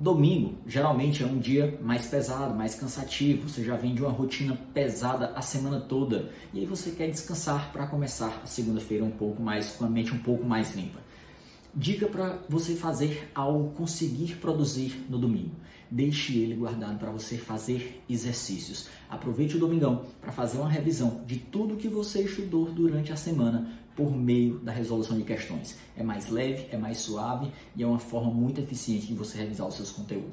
Domingo geralmente é um dia mais pesado, mais cansativo. Você já vem de uma rotina pesada a semana toda e aí você quer descansar para começar a segunda-feira um pouco mais com a mente um pouco mais limpa. Dica para você fazer ao conseguir produzir no domingo. Deixe ele guardado para você fazer exercícios. Aproveite o domingão para fazer uma revisão de tudo que você estudou durante a semana por meio da resolução de questões. É mais leve, é mais suave e é uma forma muito eficiente de você revisar os seus conteúdos.